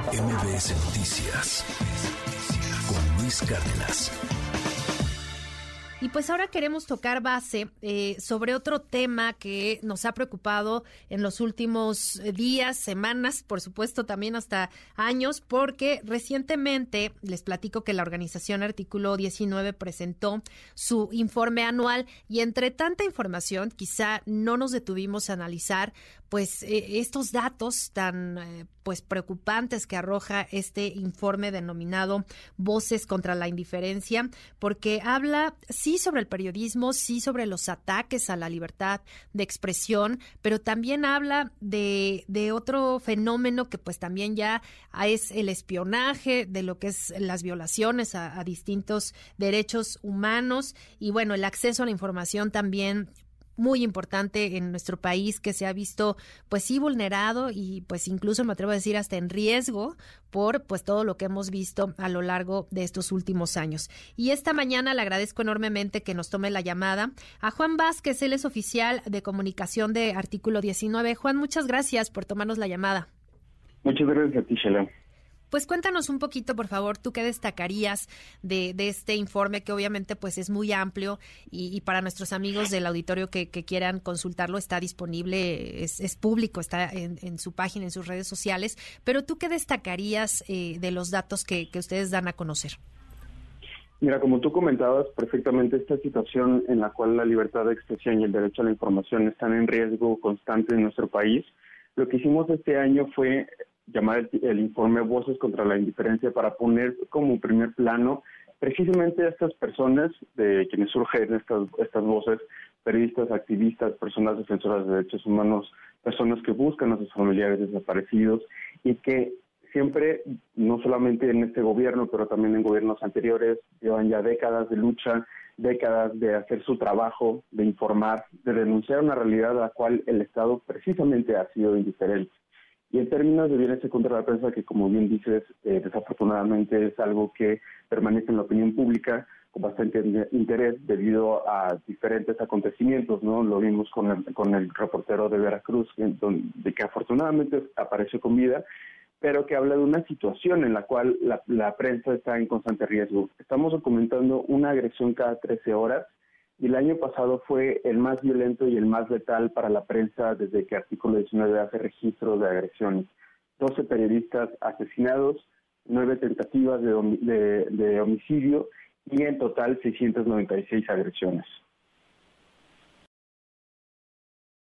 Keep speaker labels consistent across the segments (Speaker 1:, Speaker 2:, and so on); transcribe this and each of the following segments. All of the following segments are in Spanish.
Speaker 1: MBS Noticias con Luis Cárdenas.
Speaker 2: Y pues ahora queremos tocar base eh, sobre otro tema que nos ha preocupado en los últimos eh, días, semanas, por supuesto también hasta años, porque recientemente les platico que la organización Artículo 19 presentó su informe anual y entre tanta información quizá no nos detuvimos a analizar pues eh, estos datos tan eh, pues preocupantes que arroja este informe denominado Voces contra la indiferencia, porque habla sí sobre el periodismo, sí sobre los ataques a la libertad de expresión, pero también habla de, de otro fenómeno que pues también ya es el espionaje, de lo que es las violaciones a, a distintos derechos humanos y bueno, el acceso a la información también muy importante en nuestro país que se ha visto pues sí vulnerado y pues incluso me atrevo a decir hasta en riesgo por pues todo lo que hemos visto a lo largo de estos últimos años. Y esta mañana le agradezco enormemente que nos tome la llamada a Juan Vázquez, él es oficial de comunicación de Artículo 19. Juan, muchas gracias por tomarnos la llamada.
Speaker 3: Muchas gracias a ti,
Speaker 2: pues cuéntanos un poquito, por favor, tú qué destacarías de, este informe que obviamente pues es muy amplio y, para nuestros amigos del auditorio que, quieran consultarlo está disponible, es, público, está en, su página, en sus redes sociales, pero tú qué destacarías eh, de los datos que, que ustedes dan a conocer.
Speaker 3: Mira, como tú comentabas perfectamente, esta situación en la cual la libertad de expresión y el derecho a la información están en riesgo constante en nuestro país, lo que hicimos este año fue llamar el, informe Voces contra la Indiferencia para poner como primer plano precisamente estas personas de quienes surgen estas, estas voces, periodistas, activistas, personas defensoras de derechos humanos, personas que buscan a sus familiares desaparecidos y que siempre, no solamente en este gobierno, pero también en gobiernos anteriores, llevan ya décadas de lucha, décadas de hacer su trabajo, de informar, de denunciar una realidad a la cual el Estado precisamente ha sido indiferente. Y en términos de violencia contra la prensa, que como bien dices, eh, desafortunadamente es algo que permanece en la opinión pública con bastante interés debido a diferentes acontecimientos, ¿no? Lo vimos con el, con el reportero de Veracruz, de que afortunadamente apareció con vida, pero que habla de una situación en la cual la, la prensa está en constante riesgo. Estamos documentando una agresión cada 13 horas y el año pasado fue el más violento y el más letal para la prensa desde que Artículo 19 hace registro de agresiones. 12 periodistas asesinados, 9 tentativas de, homicidio y en total 696 agresiones.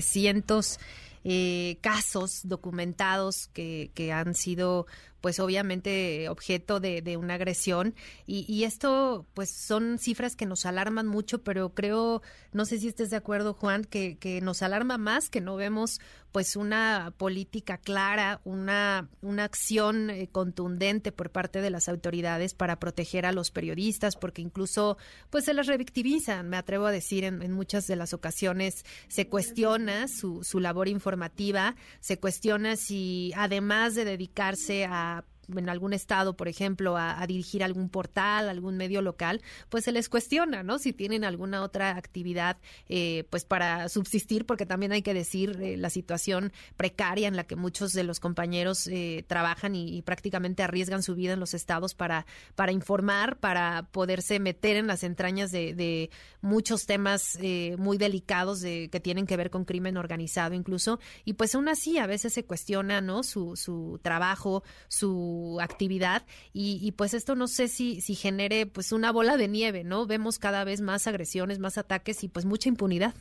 Speaker 2: Cientos eh, casos documentados que, han sido pues obviamente objeto de, una agresión. Y, esto pues son cifras que nos alarman mucho pero creo no sé si estés de acuerdo Juan que, que nos alarma más que no vemos pues una política clara una una acción eh, contundente por parte de las autoridades para proteger a los periodistas porque incluso pues se las revictimizan me atrevo a decir en, en muchas de las ocasiones. Se cuestiona su, su labor informativa se cuestiona si además de dedicarse a en algún estado, por ejemplo, a, dirigir algún portal, algún medio local, pues se les cuestiona, ¿no? Si tienen alguna otra actividad, eh, pues para subsistir, porque también hay que decir eh, la situación precaria en la que muchos de los compañeros eh, trabajan y, prácticamente arriesgan su vida en los estados para, para informar, para poderse meter en las entrañas de, muchos temas muy delicados de, que tienen que ver con crimen organizado incluso, y pues aún así a veces se cuestiona, ¿no? Su, su trabajo, su actividad y, pues esto no sé si, si genere pues una bola de nieve, ¿no? Vemos cada vez más agresiones, más ataques y pues mucha impunidad.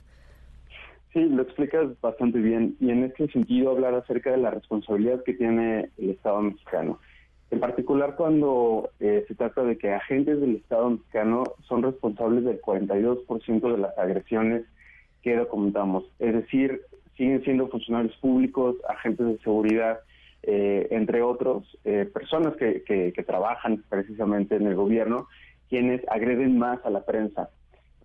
Speaker 3: Sí, lo explicas bastante bien y en este sentido hablar acerca de la responsabilidad que tiene el Estado mexicano. En particular cuando eh, se trata de que agentes del Estado mexicano son responsables del 42% de las agresiones que documentamos. Es decir, siguen siendo funcionarios públicos, agentes de seguridad, eh, entre otros, eh, personas que, que, trabajan precisamente en el gobierno, quienes agreden más a la prensa.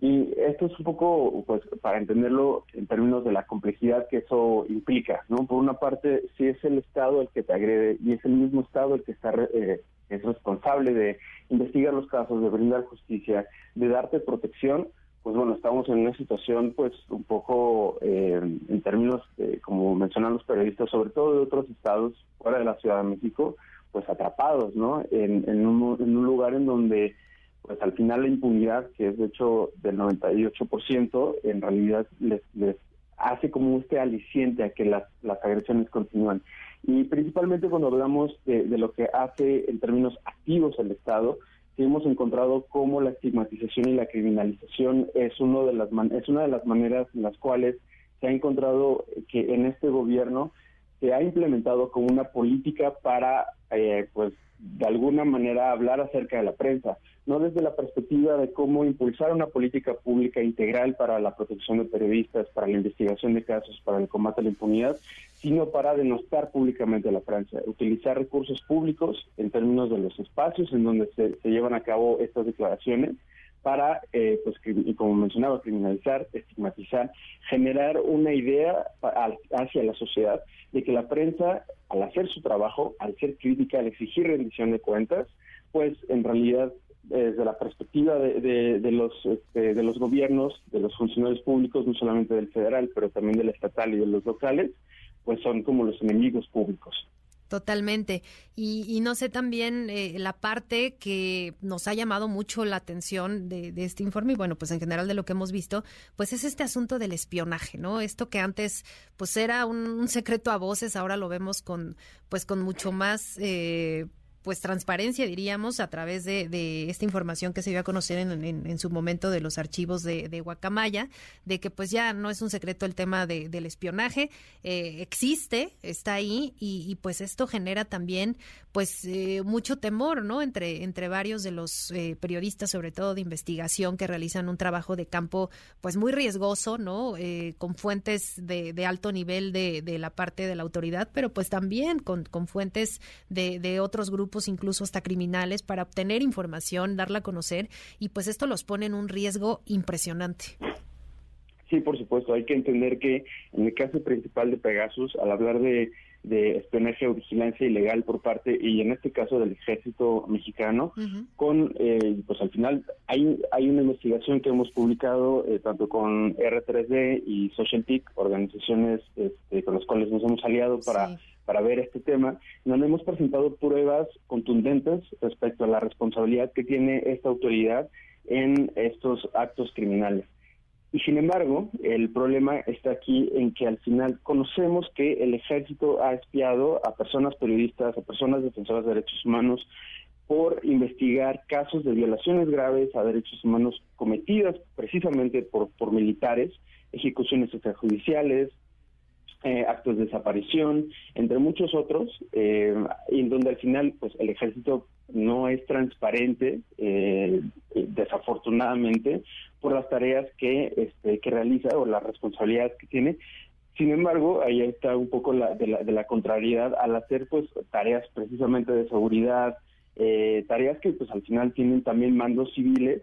Speaker 3: Y esto es un poco, pues, para entenderlo en términos de la complejidad que eso implica, ¿no? Por una parte, si es el Estado el que te agrede y es el mismo Estado el que está eh, es responsable de investigar los casos, de brindar justicia, de darte protección, pues bueno, estamos en una situación pues un poco eh, en términos, como mencionan los periodistas, sobre todo de otros estados fuera de la Ciudad de México, pues atrapados, ¿no? En, en, un, en un lugar en donde pues al final la impunidad, que es de hecho del 98%, en realidad les, les hace como este aliciente a que las, las agresiones continúan. Y principalmente cuando hablamos de, de, lo que hace en términos activos el Estado, hemos encontrado cómo la estigmatización y la criminalización es, uno de las es una de las maneras en las cuales se ha encontrado que en este gobierno se ha implementado como una política para, eh, pues, de alguna manera hablar acerca de la prensa, no desde la perspectiva de cómo impulsar una política pública integral para la protección de periodistas, para la investigación de casos, para el combate a la impunidad, sino para denostar públicamente a la prensa, utilizar recursos públicos en términos de los espacios en donde se, se llevan a cabo estas declaraciones para, eh, pues, y como mencionaba, criminalizar, estigmatizar, generar una idea hacia la sociedad de que la prensa, al hacer su trabajo, al ser crítica, al exigir rendición de cuentas, pues en realidad desde la perspectiva de, los este, de los gobiernos, de los funcionarios públicos, no solamente del federal, pero también del estatal y de los locales, pues son como los enemigos públicos.
Speaker 2: Totalmente. Y, no sé también eh, la parte que nos ha llamado mucho la atención de, este informe y bueno, pues en general de lo que hemos visto, pues es este asunto del espionaje, ¿no? Esto que antes pues era un, secreto a voces, ahora lo vemos con pues con mucho más eh, pues transparencia, diríamos, a través de, esta información que se dio a conocer en, su momento de los archivos de, Guacamaya, de que pues ya no es un secreto el tema de, del espionaje, eh, existe, está ahí y, pues esto genera también pues eh, mucho temor, ¿no? Entre, entre varios de los eh, periodistas, sobre todo de investigación, que realizan un trabajo de campo pues muy riesgoso, ¿no? Eh, con fuentes de, alto nivel de, la parte de la autoridad, pero pues también con, con fuentes de otros grupos incluso hasta criminales, para obtener información, darla a conocer, y pues esto los pone en un riesgo impresionante.
Speaker 3: Sí, por supuesto, hay que entender que en el caso principal de Pegasus, al hablar de, de espionaje o vigilancia ilegal por parte, y en este caso del ejército mexicano, con, eh, pues al final hay, hay una investigación que hemos publicado eh, tanto con R3D y SocialTIC, organizaciones este, con las cuales nos hemos aliado para para ver este tema, donde hemos presentado pruebas contundentes respecto a la responsabilidad que tiene esta autoridad en estos actos criminales. Y sin embargo, el problema está aquí en que al final conocemos que el ejército ha espiado a personas periodistas, a personas defensoras de derechos humanos, por investigar casos de violaciones graves a derechos humanos cometidas precisamente por, por militares, ejecuciones extrajudiciales, eh, actos de desaparición, entre muchos otros, eh, en donde al final pues el ejército no es transparente, eh, desafortunadamente, por las tareas que, este, que realiza o las responsabilidades que tiene. Sin embargo, ahí está un poco la, de, la, de la contrariedad al hacer pues tareas precisamente de seguridad, eh, tareas que pues al final tienen también mandos civiles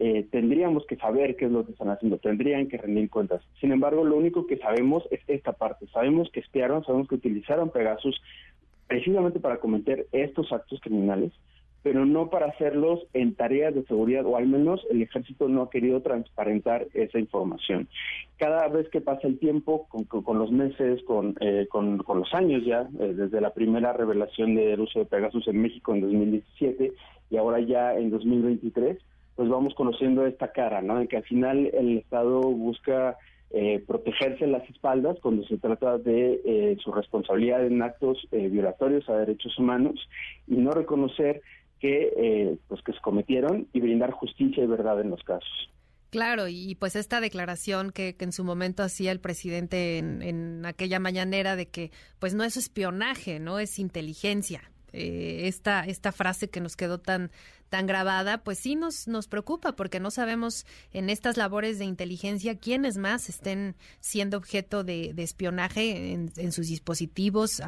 Speaker 3: eh, tendríamos que saber qué es lo que están haciendo, tendrían que rendir cuentas. Sin embargo, lo único que sabemos es esta parte. Sabemos que espiaron, sabemos que utilizaron Pegasus precisamente para cometer estos actos criminales, pero no para hacerlos en tareas de seguridad, o al menos el ejército no ha querido transparentar esa información. Cada vez que pasa el tiempo, con, los meses, con, eh, con, los años ya, eh, desde la primera revelación del uso de Pegasus en México en 2017 y ahora ya en 2023, pues vamos conociendo esta cara, ¿no? De que al final el Estado busca eh, protegerse las espaldas cuando se trata de eh, su responsabilidad en actos eh, violatorios a derechos humanos y no reconocer que pues que se cometieron y brindar justicia y verdad en los casos.
Speaker 2: Claro, y pues esta declaración que, que en su momento hacía el presidente en, en, aquella mañanera de que pues no es espionaje, no es inteligencia, eh, esta, esta frase que nos quedó tan, tan grabada, pues sí nos, nos preocupa porque no sabemos en estas labores de inteligencia quiénes más estén siendo objeto de, espionaje en, sus dispositivos,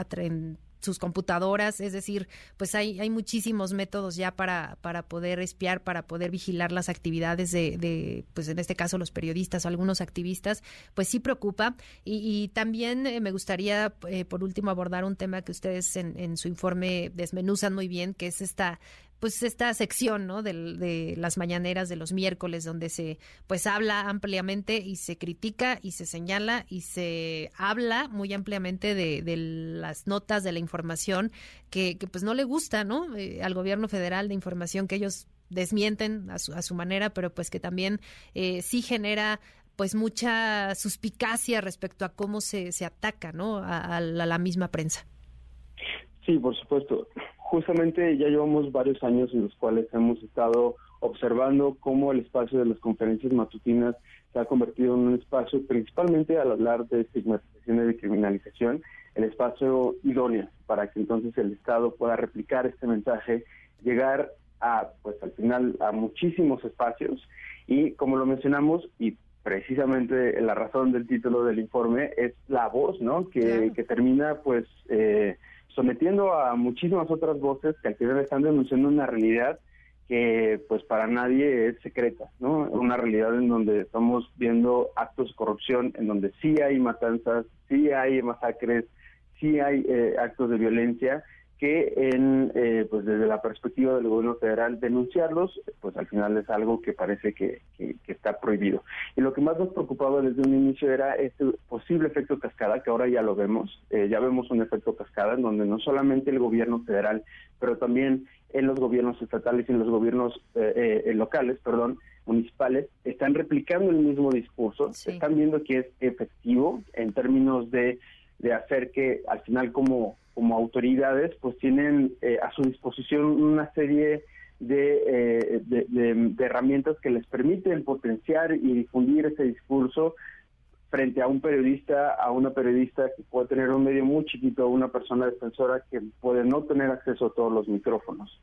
Speaker 2: sus computadoras, es decir, pues hay, hay muchísimos métodos ya para, para poder espiar, para poder vigilar las actividades de, de pues en este caso los periodistas o algunos activistas, pues sí preocupa. Y, también eh, me gustaría, eh, por último, abordar un tema que ustedes en, en su informe desmenuzan muy bien, que es esta pues esta sección, ¿no? De, de, las mañaneras de los miércoles donde se pues habla ampliamente y se critica y se señala y se habla muy ampliamente de, las notas de la información que, que, pues no le gusta, ¿no? Eh, al gobierno federal de información que ellos desmienten a su, a su manera, pero pues que también eh, sí genera pues mucha suspicacia respecto a cómo se, se ataca, ¿no? A la misma prensa.
Speaker 3: Sí, por supuesto. Justamente ya llevamos varios años en los cuales hemos estado observando cómo el espacio de las conferencias matutinas se ha convertido en un espacio, principalmente al hablar de estigmatización y de criminalización, el espacio idóneo para que entonces el Estado pueda replicar este mensaje, llegar a, pues al final, a muchísimos espacios y como lo mencionamos y precisamente la razón del título del informe es la voz, ¿no? Que, que termina, pues, eh, sometiendo a muchísimas otras voces que al final están denunciando una realidad que pues para nadie es secreta, ¿no? Una realidad en donde estamos viendo actos de corrupción, en donde sí hay matanzas, sí hay masacres, sí hay eh, actos de violencia que en eh, pues desde la perspectiva del gobierno federal denunciarlos pues al final es algo que parece que, que, que, está prohibido y lo que más nos preocupaba desde un inicio era este posible efecto cascada que ahora ya lo vemos eh, ya vemos un efecto cascada en donde no solamente el gobierno federal pero también en los gobiernos estatales y en los gobiernos eh, eh, locales perdón municipales están replicando el mismo discurso sí. están viendo que es efectivo en términos de de hacer que al final como como autoridades pues tienen eh, a su disposición una serie de, eh, de, herramientas que les permiten potenciar y difundir ese discurso frente a un periodista, a una periodista que puede tener un medio muy chiquito, una persona defensora que puede no tener acceso a todos los micrófonos.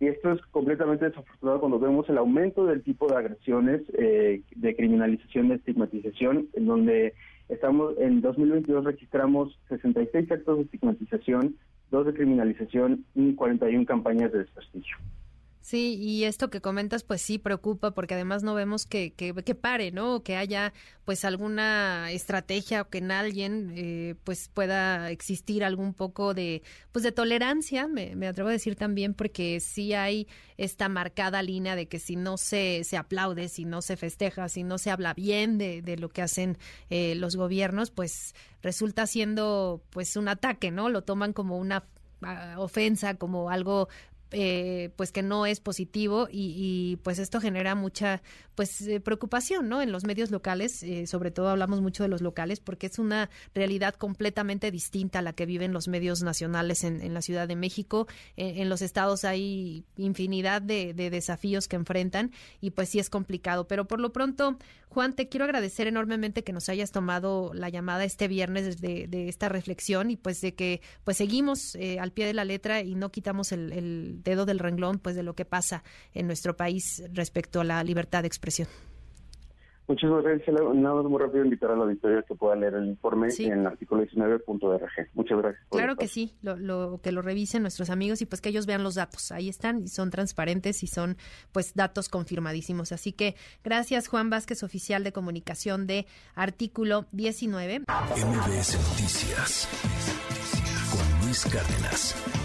Speaker 3: Y esto es completamente desafortunado cuando vemos el aumento del tipo de agresiones, eh, de criminalización, de estigmatización, en donde Estamos en 2022 registramos 66 actos de estigmatización, dos de criminalización y 41 campañas de desprestigio.
Speaker 2: Sí, y esto que comentas, pues sí preocupa, porque además no vemos que, que, que pare, ¿no? O que haya, pues, alguna estrategia o que en alguien, eh, pues, pueda existir algún poco de, pues, de tolerancia, me, me, atrevo a decir también, porque sí hay esta marcada línea de que si no se, se aplaude, si no se festeja, si no se habla bien de, de lo que hacen eh, los gobiernos, pues, resulta siendo, pues, un ataque, ¿no? Lo toman como una ah, ofensa, como algo eh, pues que no es positivo y, y, pues esto genera mucha pues eh, preocupación no en los medios locales eh, sobre todo hablamos mucho de los locales porque es una realidad completamente distinta a la que viven los medios nacionales en, en la Ciudad de México. En, en los estados hay infinidad de, de, desafíos que enfrentan y pues sí es complicado. Pero por lo pronto Juan te quiero agradecer enormemente que nos hayas tomado la llamada este viernes de, de esta reflexión y pues de que pues seguimos eh, al pie de la letra y no quitamos el, el dedo del renglón pues de lo que pasa en nuestro país respecto a la libertad de expresión.
Speaker 3: Muchísimas gracias. Nada más muy rápido invitar a la auditoría que pueda leer el informe sí. en el artículo 19.rg. Muchas gracias.
Speaker 2: claro que sí, lo, lo, que lo revisen nuestros amigos y pues que ellos vean los datos. Ahí están y son transparentes y son pues datos confirmadísimos. Así que gracias Juan Vázquez, oficial de comunicación de artículo 19.
Speaker 1: MBS Noticias con Luis Cárdenas.